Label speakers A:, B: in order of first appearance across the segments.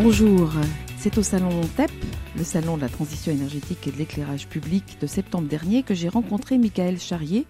A: Bonjour, c'est au salon TEP le salon de la transition énergétique et de l'éclairage public de septembre dernier que j'ai rencontré Michael Charrier,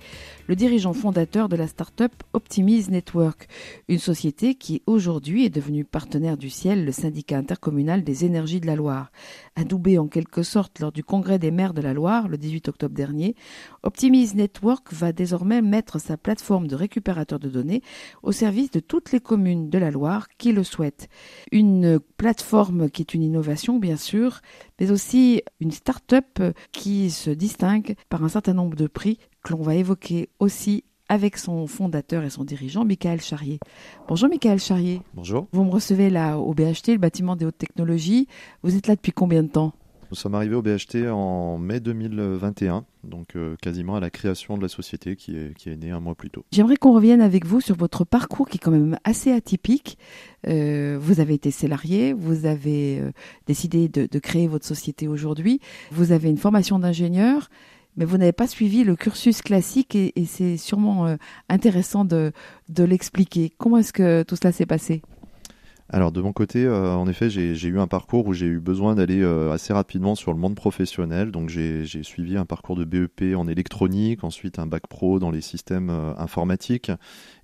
A: le dirigeant fondateur de la start-up Optimize Network, une société qui aujourd'hui est devenue partenaire du ciel, le syndicat intercommunal des énergies de la Loire. Adoubé en quelque sorte lors du congrès des maires de la Loire le 18 octobre dernier, Optimize Network va désormais mettre sa plateforme de récupérateur de données au service de toutes les communes de la Loire qui le souhaitent. Une plateforme qui est une innovation bien sûr, mais aussi une start-up qui se distingue par un certain nombre de prix que l'on va évoquer aussi avec son fondateur et son dirigeant, Michael Charrier. Bonjour Michael Charrier.
B: Bonjour.
A: Vous me recevez là au BHT, le bâtiment des hautes technologies. Vous êtes là depuis combien de temps?
B: Nous sommes arrivés au BHT en mai 2021, donc euh, quasiment à la création de la société qui est, qui est née un mois plus tôt.
A: J'aimerais qu'on revienne avec vous sur votre parcours qui est quand même assez atypique. Euh, vous avez été salarié, vous avez euh, décidé de, créer votre société aujourd'hui, vous avez une formation d'ingénieur mais vous n'avez pas suivi le cursus classique et, c'est sûrement intéressant de, de l'expliquer. Comment est-ce que tout cela s'est passé?
B: Alors de mon côté, euh, en effet, j'ai eu un parcours où j'ai eu besoin d'aller euh, assez rapidement sur le monde professionnel. Donc j'ai suivi un parcours de BEP en électronique, ensuite un bac pro dans les systèmes euh, informatiques,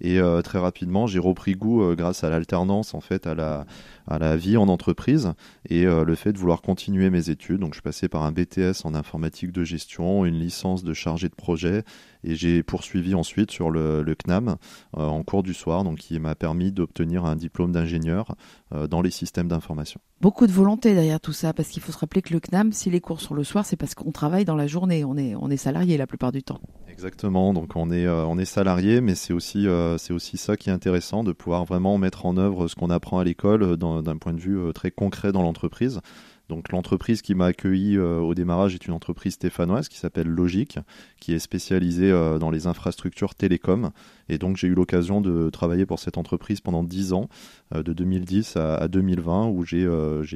B: et euh, très rapidement j'ai repris goût euh, grâce à l'alternance en fait à la à la vie en entreprise et le fait de vouloir continuer mes études. Donc je suis passé par un BTS en informatique de gestion, une licence de chargé de projet et j'ai poursuivi ensuite sur le, le CNAM en cours du soir, donc qui m'a permis d'obtenir un diplôme d'ingénieur euh, dans les systèmes d'information.
A: Beaucoup de volonté derrière tout ça, parce qu'il faut se rappeler que le CNAM, si les cours sont le soir, c'est parce qu'on travaille dans la journée, on est, on est salarié la plupart du temps.
B: Exactement, donc on est, euh, on est salarié, mais c'est aussi, euh, c'est aussi ça qui est intéressant, de pouvoir vraiment mettre en œuvre ce qu'on apprend à l'école d'un point de vue très concret dans l'entreprise. Donc l'entreprise qui m'a accueilli euh, au démarrage est une entreprise stéphanoise qui s'appelle Logique, qui est spécialisée euh, dans les infrastructures télécom. Et donc j'ai eu l'occasion de travailler pour cette entreprise pendant 10 ans, euh, de 2010 à, à 2020, où j'ai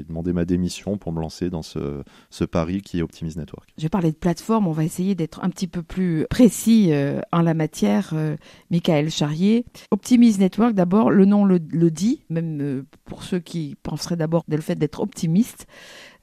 B: demandé ma démission pour me lancer dans ce, pari qui est Optimise Network.
A: Je parler de plateforme, on va essayer d'être un petit peu plus précis en la matière. Michael Charrier. Optimise Network, d'abord, le nom le, le dit, même pour ceux qui penseraient d'abord le fait d'être optimiste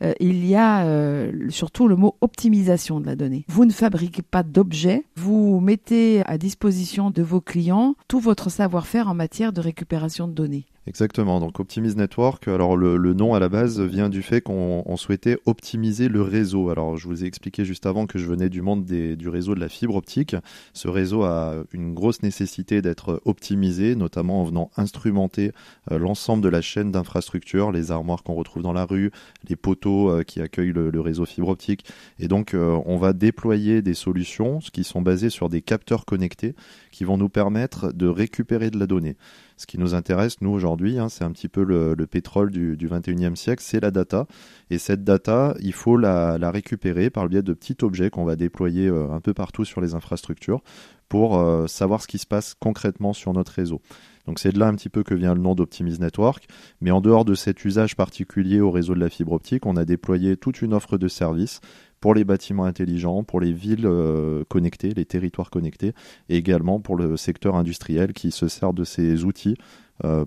A: euh, il y a euh, surtout le mot optimisation de la donnée. Vous ne fabriquez pas d'objets, vous mettez à disposition de vos clients tout votre savoir-faire en matière de récupération de données.
B: Exactement. Donc Optimize Network, alors le, nom à la base vient du fait qu'on souhaitait optimiser le réseau. Alors je vous ai expliqué juste avant que je venais du monde du réseau de la fibre optique. Ce réseau a une grosse nécessité d'être optimisé, notamment en venant instrumenter euh, l'ensemble de la chaîne d'infrastructures, les armoires qu'on retrouve dans la rue, les poteaux euh, qui accueillent le, le, réseau fibre optique. Et donc euh, on va déployer des solutions qui sont basées sur des capteurs connectés qui vont nous permettre de récupérer de la donnée. Ce qui nous intéresse, nous, aujourd'hui, hein, c'est un petit peu le, le pétrole du, du 21e siècle, c'est la data. Et cette data, il faut la, récupérer par le biais de petits objets qu'on va déployer euh, un peu partout sur les infrastructures pour euh, savoir ce qui se passe concrètement sur notre réseau. Donc c'est de là un petit peu que vient le nom d'Optimise Network. Mais en dehors de cet usage particulier au réseau de la fibre optique, on a déployé toute une offre de services pour les bâtiments intelligents, pour les villes euh, connectées, les territoires connectés, et également pour le secteur industriel qui se sert de ces outils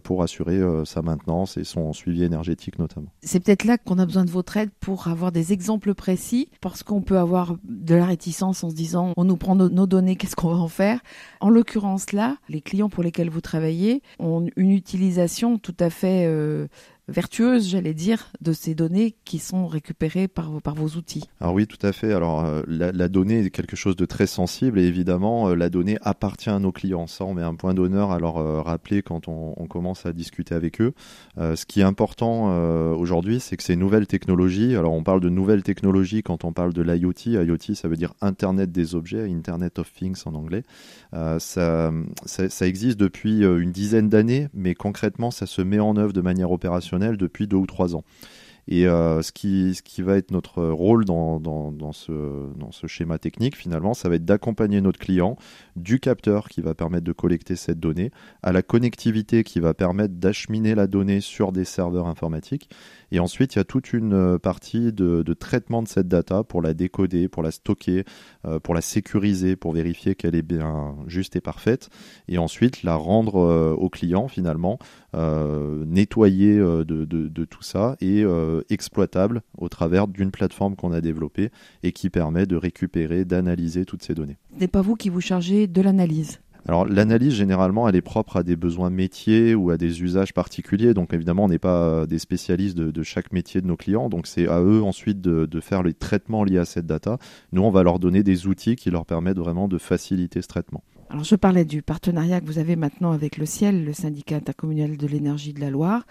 B: pour assurer euh, sa maintenance et son suivi énergétique notamment.
A: C'est peut-être là qu'on a besoin de votre aide pour avoir des exemples précis, parce qu'on peut avoir de la réticence en se disant on nous prend nos, nos données, qu'est-ce qu'on va en faire? En l'occurrence là, les clients pour lesquels vous travaillez ont une utilisation tout à fait... Euh, vertueuse, j'allais dire, de ces données qui sont récupérées par, par vos outils.
B: Alors oui, tout à fait. Alors euh, la, donnée est quelque chose de très sensible et évidemment, euh, la donnée appartient à nos clients. Ça, on met un point d'honneur à leur euh, rappeler quand on, commence à discuter avec eux. ce qui est important aujourd'hui, c'est que ces nouvelles technologies, alors on parle de nouvelles technologies quand on parle de l'IoT. IoT, ça veut dire Internet des objets, Internet of Things en anglais. Ça, ça existe depuis une dizaine d'années, mais concrètement, ça se met en œuvre de manière opérationnelle depuis deux ou trois ans. Et euh, ce, qui, va être notre rôle dans, ce, schéma technique, finalement, ça va être d'accompagner notre client du capteur qui va permettre de collecter cette donnée à la connectivité qui va permettre d'acheminer la donnée sur des serveurs informatiques et ensuite, il y a toute une euh, partie de, traitement de cette data pour la décoder, pour la stocker, euh, pour la sécuriser, pour vérifier qu'elle est bien juste et parfaite. Et ensuite, la rendre au client finalement, nettoyer de, tout ça et exploitable au travers d'une plateforme qu'on a développée et qui permet de récupérer, d'analyser toutes ces données.
A: Ce n'est pas vous qui vous chargez de l'analyse
B: alors l'analyse généralement elle est propre à des besoins métiers ou à des usages particuliers. Donc évidemment on n'est pas euh, des spécialistes de, chaque métier de nos clients. Donc c'est à eux ensuite de, faire les traitements liés à cette data. Nous on va leur donner des outils qui leur permettent vraiment de faciliter ce traitement.
A: Alors je parlais du partenariat que vous avez maintenant avec le Ciel, le syndicat intercommunal de l'énergie de la Loire,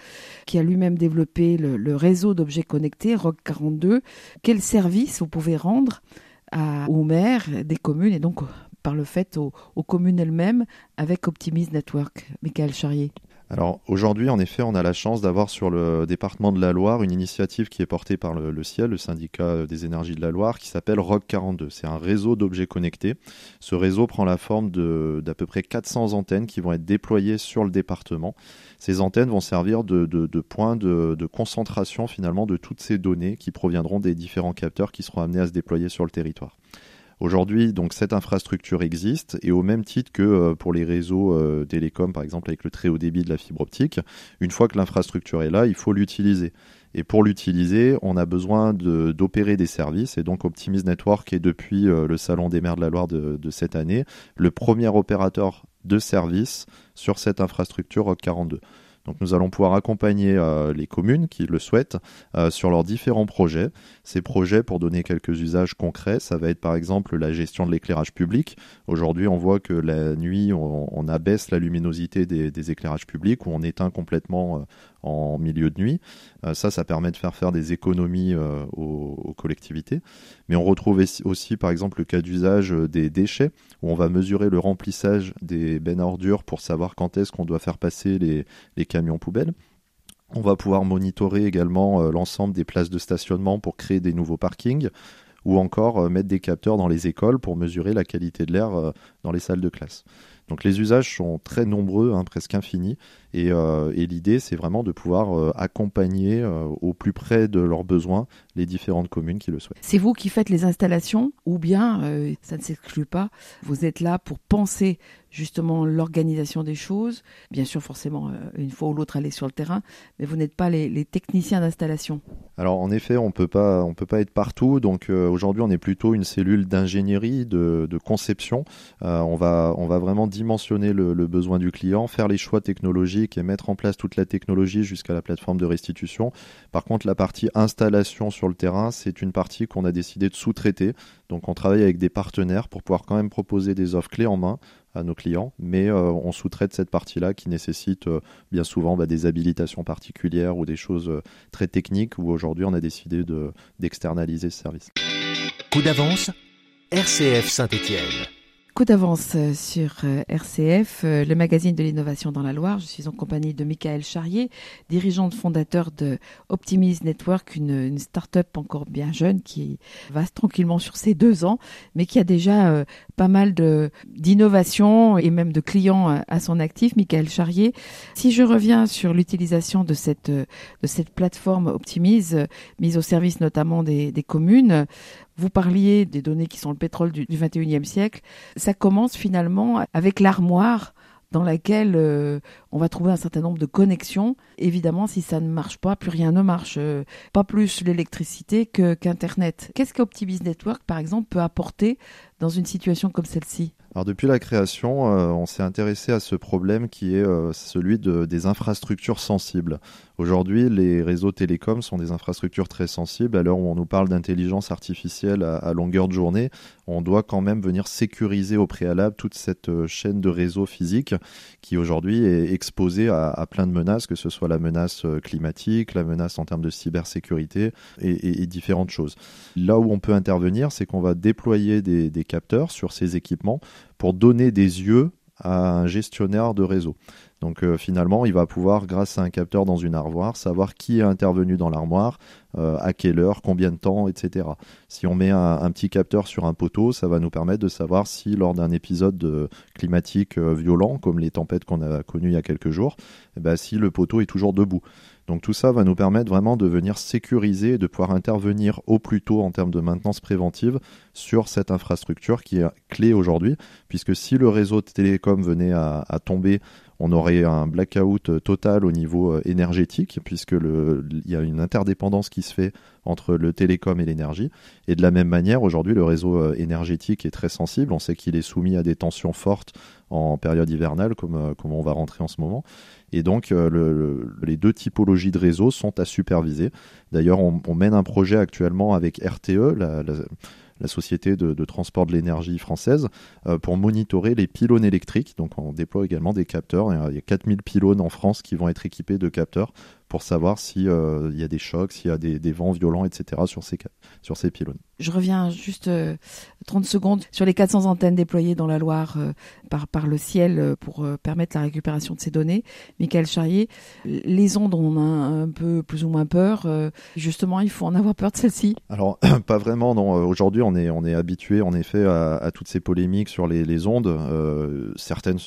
A: qui a lui-même développé le, réseau d'objets connectés ROC 42. Quel service vous pouvez rendre aux maires des communes et donc par le fait aux, communes elles-mêmes avec Optimise Network. Michael Charrier?
B: Alors aujourd'hui, en effet, on a la chance d'avoir sur le département de la Loire une initiative qui est portée par le, Ciel, le syndicat des énergies de la Loire, qui s'appelle ROC 42. C'est un réseau d'objets connectés. Ce réseau prend la forme d'à peu près 400 antennes qui vont être déployées sur le département. Ces antennes vont servir de, de points de, concentration finalement de toutes ces données qui proviendront des différents capteurs qui seront amenés à se déployer sur le territoire. Aujourd'hui, donc cette infrastructure existe et au même titre que euh, pour les réseaux euh, télécoms, par exemple avec le très haut débit de la fibre optique, une fois que l'infrastructure est là, il faut l'utiliser. Et pour l'utiliser, on a besoin d'opérer des services. Et donc Optimise Network est depuis euh, le Salon des maires de la Loire de, cette année le premier opérateur de services sur cette infrastructure ROC 42. Donc nous allons pouvoir accompagner euh, les communes qui le souhaitent euh, sur leurs différents projets. Ces projets, pour donner quelques usages concrets, ça va être par exemple la gestion de l'éclairage public. Aujourd'hui, on voit que la nuit, on, abaisse la luminosité des, éclairages publics ou on éteint complètement euh, en milieu de nuit. Euh, ça, ça permet de faire faire des économies euh, aux, collectivités. Mais on retrouve aussi, par exemple, le cas d'usage euh, des déchets, où on va mesurer le remplissage des bennes à ordures pour savoir quand est-ce qu'on doit faire passer les, camions poubelles. On va pouvoir monitorer également l'ensemble des places de stationnement pour créer des nouveaux parkings ou encore mettre des capteurs dans les écoles pour mesurer la qualité de l'air dans les salles de classe. Donc les usages sont très nombreux, hein, presque infinis, euh, et, l'idée, c'est vraiment de pouvoir euh, accompagner euh, au plus près de leurs besoins les différentes communes qui le souhaitent.
A: C'est vous qui faites les installations ou bien, ça ne s'exclut pas, vous êtes là pour penser justement l'organisation des choses? Bien sûr, forcément, une fois ou l'autre aller sur le terrain, mais vous n'êtes pas les, techniciens d'installation.
B: Alors en effet, on peut pas, on peut pas être partout. Donc aujourd'hui, on est plutôt une cellule d'ingénierie, de, conception. on va, on va vraiment dimensionner le, le besoin du client, faire les choix technologiques et mettre en place toute la technologie jusqu'à la plateforme de restitution. Par contre, la partie installation sur le terrain, c'est une partie qu'on a décidé de sous-traiter. Donc on travaille avec des partenaires pour pouvoir quand même proposer des offres clés en main à nos clients, mais euh, on sous-traite cette partie-là qui nécessite euh, bien souvent bah, des habilitations particulières ou des choses euh, très techniques où aujourd'hui on a décidé d'externaliser ce service.
C: Coup d'avance, RCF Saint-Étienne
A: coup d'avance euh, sur euh, RCF, euh, le magazine de l'innovation dans la Loire. Je suis en compagnie de Michael Charrier, dirigeante fondateur de Optimise Network, une, start-up encore bien jeune qui va tranquillement sur ses deux ans, mais qui a déjà pas mal d'innovations et même de clients à son actif. Michael Charrier, si je reviens sur l'utilisation de cette, de cette plateforme Optimise, mise au service notamment des, des communes, vous parliez des données qui sont le pétrole du, 21e siècle. Ça commence finalement avec l'armoire dans laquelle euh, on va trouver un certain nombre de connexions. Évidemment, si ça ne marche pas, plus rien ne marche. Euh, pas plus l'électricité que qu'Internet. Qu'est-ce qu'Optimise Network, par exemple, peut apporter dans une situation comme celle-ci?
B: Alors depuis la création, euh, on s'est intéressé à ce problème qui est euh, celui de, des infrastructures sensibles. Aujourd'hui, les réseaux télécoms sont des infrastructures très sensibles. À l'heure où on nous parle d'intelligence artificielle à, longueur de journée, on doit quand même venir sécuriser au préalable toute cette chaîne de réseaux physiques qui aujourd'hui est exposée à, plein de menaces, que ce soit la menace climatique, la menace en termes de cybersécurité et, différentes choses. Là où on peut intervenir, c'est qu'on va déployer des capteurs sur ces équipements pour donner des yeux à un gestionnaire de réseau. Donc euh, finalement, il va pouvoir, grâce à un capteur dans une armoire, savoir qui est intervenu dans l'armoire, euh, à quelle heure, combien de temps, etc. Si on met un, petit capteur sur un poteau, ça va nous permettre de savoir si lors d'un épisode euh, climatique violent, comme les tempêtes qu'on a connues il y a quelques jours, eh ben, si le poteau est toujours debout. Donc tout ça va nous permettre vraiment de venir sécuriser et de pouvoir intervenir au plus tôt en termes de maintenance préventive sur cette infrastructure qui est clé aujourd'hui, puisque si le réseau télécom venait à, tomber, on aurait un blackout total au niveau euh, énergétique, puisque il y a une interdépendance qui se fait entre le télécom et l'énergie. Et de la même manière, aujourd'hui, le réseau euh, énergétique est très sensible. On sait qu'il est soumis à des tensions fortes en période hivernale, comme, euh, on va rentrer en ce moment. Et donc, euh, les deux typologies de réseaux sont à superviser. D'ailleurs, on, mène un projet actuellement avec RTE, la, société de, transport de l'énergie française, euh, pour monitorer les pylônes électriques. Donc, on déploie également des capteurs. Il y a 4000 pylônes en France qui vont être équipés de capteurs pour savoir s'il euh, y a des chocs, s'il y a des, vents violents, etc. sur ces, sur ces pylônes.
A: Je reviens juste 30 euh, secondes sur les 400 antennes déployées dans la Loire euh, par, par le ciel pour permettre la récupération de ces données. Michael Charrier, les ondes, on a un peu plus ou moins peur. justement, il faut en avoir peur de celles-ci
B: Alors, pas vraiment, non. Aujourd'hui, on est, on est habitué, en effet, à, toutes ces polémiques sur les, les ondes. certaines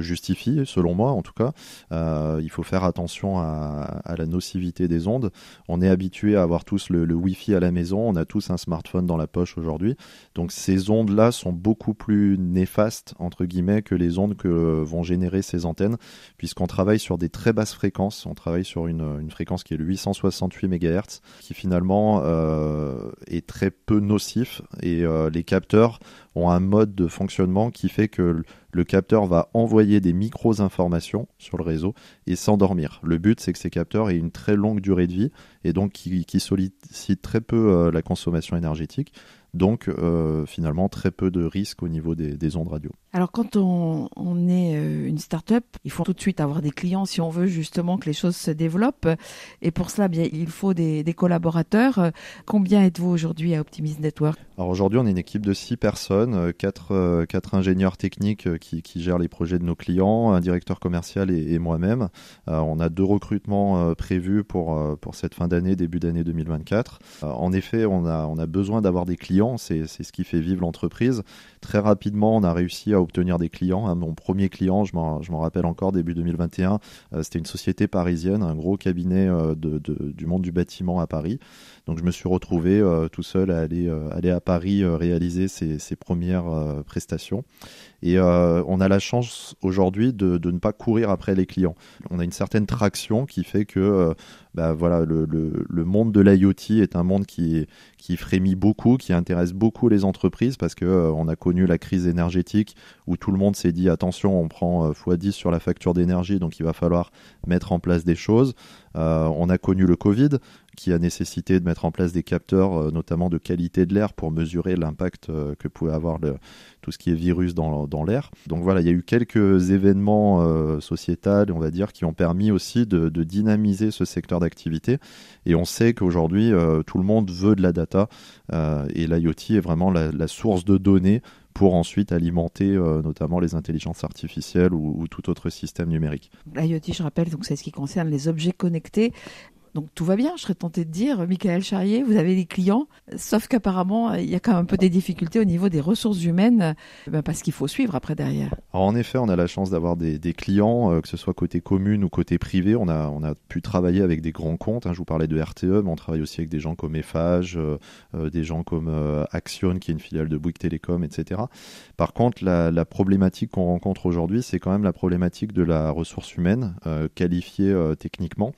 B: justifie, selon moi en tout cas. Euh, il faut faire attention à, la nocivité des ondes. On est habitué à avoir tous le, Wi-Fi à la maison, on a tous un smartphone dans la poche aujourd'hui. Donc ces ondes-là sont beaucoup plus néfastes, entre guillemets, que les ondes que vont générer ces antennes, puisqu'on travaille sur des très basses fréquences. On travaille sur une, fréquence qui est le 868 MHz, qui finalement euh, est très peu nocif. Et euh, les capteurs ont un mode de fonctionnement qui fait que le capteur va envoyer des micros-informations sur le réseau et s'endormir. Le but, c'est que ces capteurs aient une très longue durée de vie et donc qui, qui sollicitent très peu euh, la consommation énergétique. Donc euh, finalement très peu de risques au niveau des, ondes radio.
A: Alors quand on, est euh, une start-up, il faut tout de suite avoir des clients si on veut justement que les choses se développent. Et pour cela, bien, il faut des, collaborateurs. Combien êtes-vous aujourd'hui à Optimism Network?
B: Alors aujourd'hui, on est une équipe de six personnes, quatre, quatre ingénieurs techniques qui, gèrent les projets de nos clients, un directeur commercial et, moi-même. on a deux recrutements prévus pour, pour cette fin d'année, début d'année 2024. en effet, on a, on a besoin d'avoir des clients c'est ce qui fait vivre l'entreprise. Très rapidement, on a réussi à obtenir des clients. Hein, mon premier client, je m'en rappelle encore, début 2021, euh, c'était une société parisienne, un gros cabinet euh, du monde du bâtiment à Paris. Donc je me suis retrouvé euh, tout seul à aller, aller à Paris réaliser ces, premières prestations. Et on a la chance aujourd'hui de, ne pas courir après les clients. On a une certaine traction qui fait que bah, le, monde de l'IoT est un monde qui, frémit beaucoup, qui intéresse beaucoup les entreprises parce euh, on a connu la crise énergétique où tout le monde s'est dit attention, on prend euh, x10 sur la facture d'énergie, donc il va falloir mettre en place des choses. Euh, on a connu le Covid qui a nécessité de mettre en place des capteurs, notamment de qualité de l'air, pour mesurer l'impact que pouvait avoir tout ce qui est virus dans, l'air. Donc voilà, il y a eu quelques événements euh, sociétals, on va dire, qui ont permis aussi de, dynamiser ce secteur d'activité. Et on sait qu'aujourd'hui, euh, tout le monde veut de la data euh, et l'IoT est vraiment la, source de données pour ensuite alimenter notamment les intelligences artificielles ou, ou, tout autre système numérique.
A: L'IoT, je rappelle, donc c'est ce qui concerne les objets connectés. Donc tout va bien, je serais tenté de dire, Michael Charrier, vous avez des clients, sauf qu'apparemment, il y a quand même un peu des difficultés au niveau des ressources humaines, ben, parce qu'il faut suivre après derrière.
B: En effet, on a la chance d'avoir des, clients, euh, que ce soit côté commune ou côté privé. On a, on a pu travailler avec des grands comptes. Hein. je vous parlais de RTE, mais on travaille aussi avec des gens comme Eiffage, euh, euh, des gens comme Action, qui est une filiale de Bouygues Télécom, etc. Par contre, la, la problématique qu'on rencontre aujourd'hui, c'est quand même la problématique de la ressource humaine qualifiée techniquement.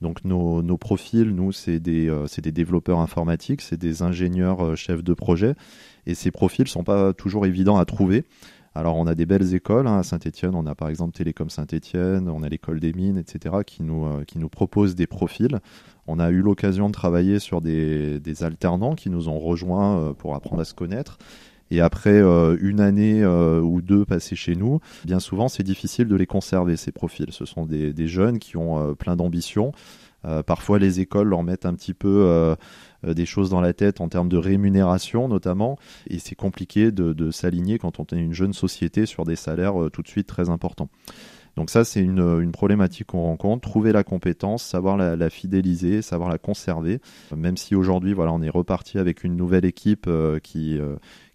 B: Donc nos, nos profils, nous, c'est des, euh, des, développeurs informatiques, c'est des ingénieurs euh, chefs de projet, et ces profils sont pas toujours évidents à trouver. Alors on a des belles écoles hein, à Saint-Etienne, on a par exemple Télécom Saint-Etienne, on a l'école des mines, etc., qui nous, euh, qui nous proposent des profils. On a eu l'occasion de travailler sur des, des, alternants qui nous ont rejoints pour apprendre à se connaître. Et après une année ou deux passées chez nous, bien souvent c'est difficile de les conserver, ces profils. Ce sont des, des jeunes qui ont plein d'ambition. Parfois les écoles leur mettent un petit peu euh, des choses dans la tête en termes de rémunération notamment, et c'est compliqué de, s'aligner quand on est une jeune société sur des salaires euh, tout de suite très importants. Donc ça, c'est une, problématique qu'on rencontre. Trouver la compétence, savoir la, fidéliser, savoir la conserver. Même si aujourd'hui, voilà, on est reparti avec une nouvelle équipe euh, qui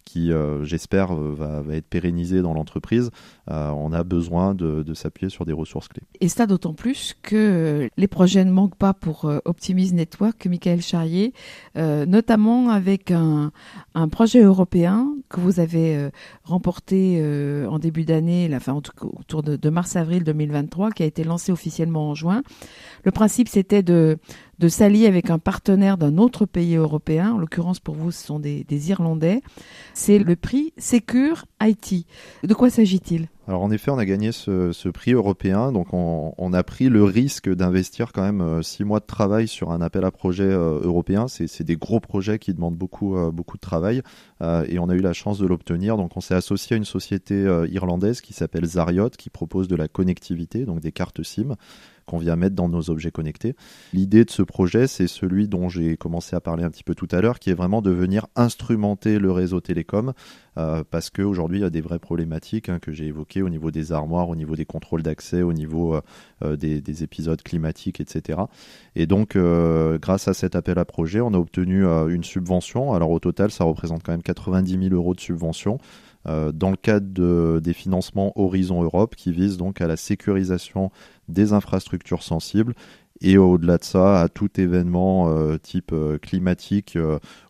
B: qui, euh, j'espère, euh, va, être pérennisé dans l'entreprise, euh, on a besoin de, s'appuyer sur des ressources clés.
A: Et ça d'autant plus que les projets ne manquent pas pour Optimise Network, Michael Charrier, notamment avec un, projet européen que vous avez remporté en début d'année, enfin autour de, mars-avril 2023, qui a été lancé officiellement en juin. Le principe, c'était de de s'allier avec un partenaire d'un autre pays européen. En l'occurrence, pour vous, ce sont des, Irlandais. C'est le prix Secure IT. De quoi s'agit-il?
B: Alors en effet, on a gagné ce, prix européen, donc on, a pris le risque d'investir quand même euh, six mois de travail sur un appel à projet euh, européen. C'est des gros projets qui demandent beaucoup, euh, beaucoup de travail et on a eu la chance de l'obtenir. Donc on s'est associé à une société irlandaise qui s'appelle Zariot, qui propose de la connectivité, donc des cartes SIM qu'on vient mettre dans nos objets connectés. L'idée de ce projet, c'est celui dont j'ai commencé à parler un petit peu tout à l'heure, qui est vraiment de venir instrumenter le réseau télécom, euh, parce qu'aujourd'hui, il y a des vraies problématiques hein, que j'ai évoquées au niveau des armoires, au niveau des contrôles d'accès, au niveau euh, euh, des, épisodes climatiques, etc. Et donc, grâce à cet appel à projet, on a obtenu une subvention. Alors au total, ça représente quand même 90 000 euros de subvention euh, dans le cadre des financements Horizon Europe qui visent donc à la sécurisation des infrastructures sensibles et au-delà de ça, à tout événement euh, type euh, climatique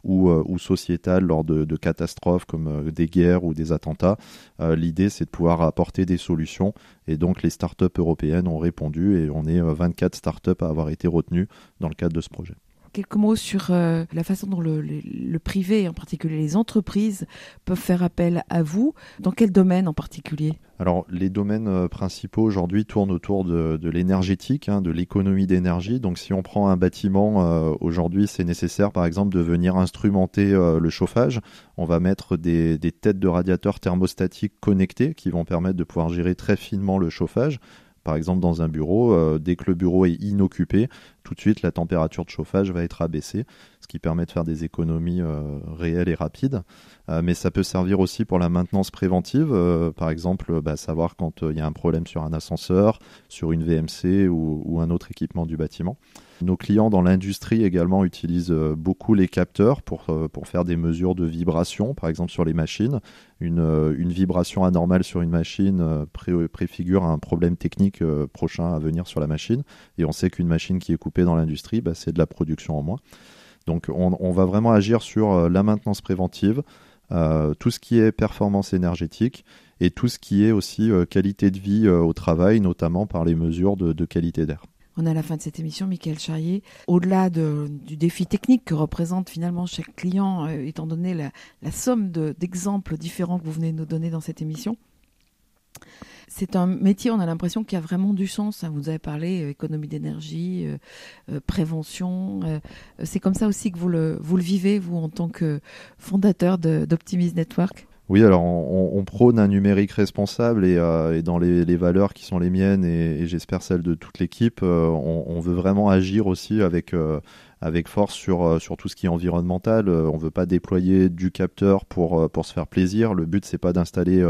B: ou, ou, sociétal lors de, de catastrophes comme des guerres ou des attentats. L'idée, c'est de pouvoir apporter des solutions. Et donc, les startups européennes ont répondu et on est 24 startups à avoir été retenues dans le cadre de ce projet
A: quelques mots sur euh, la façon dont le, privé, en particulier les entreprises, peuvent faire appel à vous. Dans quel domaine en particulier?
B: Alors, les domaines euh, principaux aujourd'hui tournent autour de, l'énergétique, hein, de l'économie d'énergie. Donc, si on prend un bâtiment, euh, aujourd'hui, c'est nécessaire, par exemple, de venir instrumenter le chauffage. On va mettre des têtes de radiateurs thermostatiques connectées qui vont permettre de pouvoir gérer très finement le chauffage. Par exemple, dans un bureau, euh, dès que le bureau est inoccupé, tout de suite la température de chauffage va être abaissée, ce qui permet de faire des économies euh, réelles et rapides. Euh, mais ça peut servir aussi pour la maintenance préventive, par exemple, bah, savoir quand il y a un problème sur un ascenseur, sur une VMC ou un autre équipement du bâtiment. Nos clients dans l'industrie également utilisent euh, beaucoup les capteurs pour, euh, faire des mesures de vibration, par exemple sur les machines. Une, euh, une vibration anormale sur une machine préfigure un problème technique prochain à venir sur la machine. Et on sait qu'une machine qui est coupée dans l'industrie, bah, c'est de la production en moins. Donc on, va vraiment agir sur la maintenance préventive, tout ce qui est performance énergétique et tout ce qui est aussi qualité de vie au travail, notamment par les mesures de, qualité d'air.
A: On a à la fin de cette émission, Michael Charrier. Au-delà du défi technique que représente finalement chaque client, euh, étant donné la, somme d'exemples différents que vous venez de nous donner dans cette émission, c'est un métier, on a l'impression qu'il y a vraiment du sens. Hein. Vous avez parlé euh, économie d'énergie, euh, prévention. c'est comme ça aussi que vous le, vivez, vous, en tant que fondateur d'Optimise Network?
B: Oui, alors on, prône un numérique responsable et, euh, dans les, valeurs qui sont les miennes et, j'espère celles de toute l'équipe, euh, on, veut vraiment agir aussi avec euh, avec force sur sur tout ce qui est environnemental. on veut pas déployer du capteur pour pour se faire plaisir. Le but c'est pas d'installer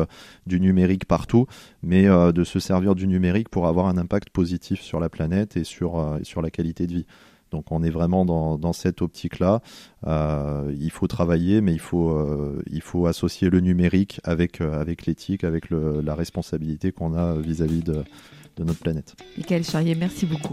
B: du numérique partout, mais de se servir du numérique pour avoir un impact positif sur la planète et sur sur la qualité de vie. Donc on est vraiment dans, cette optique-là. Euh, il faut travailler, mais il faut, euh, il faut associer le numérique avec, euh, avec l'éthique, avec la responsabilité qu'on a vis-à-vis de, de, notre planète.
A: Michael Charrier, merci beaucoup.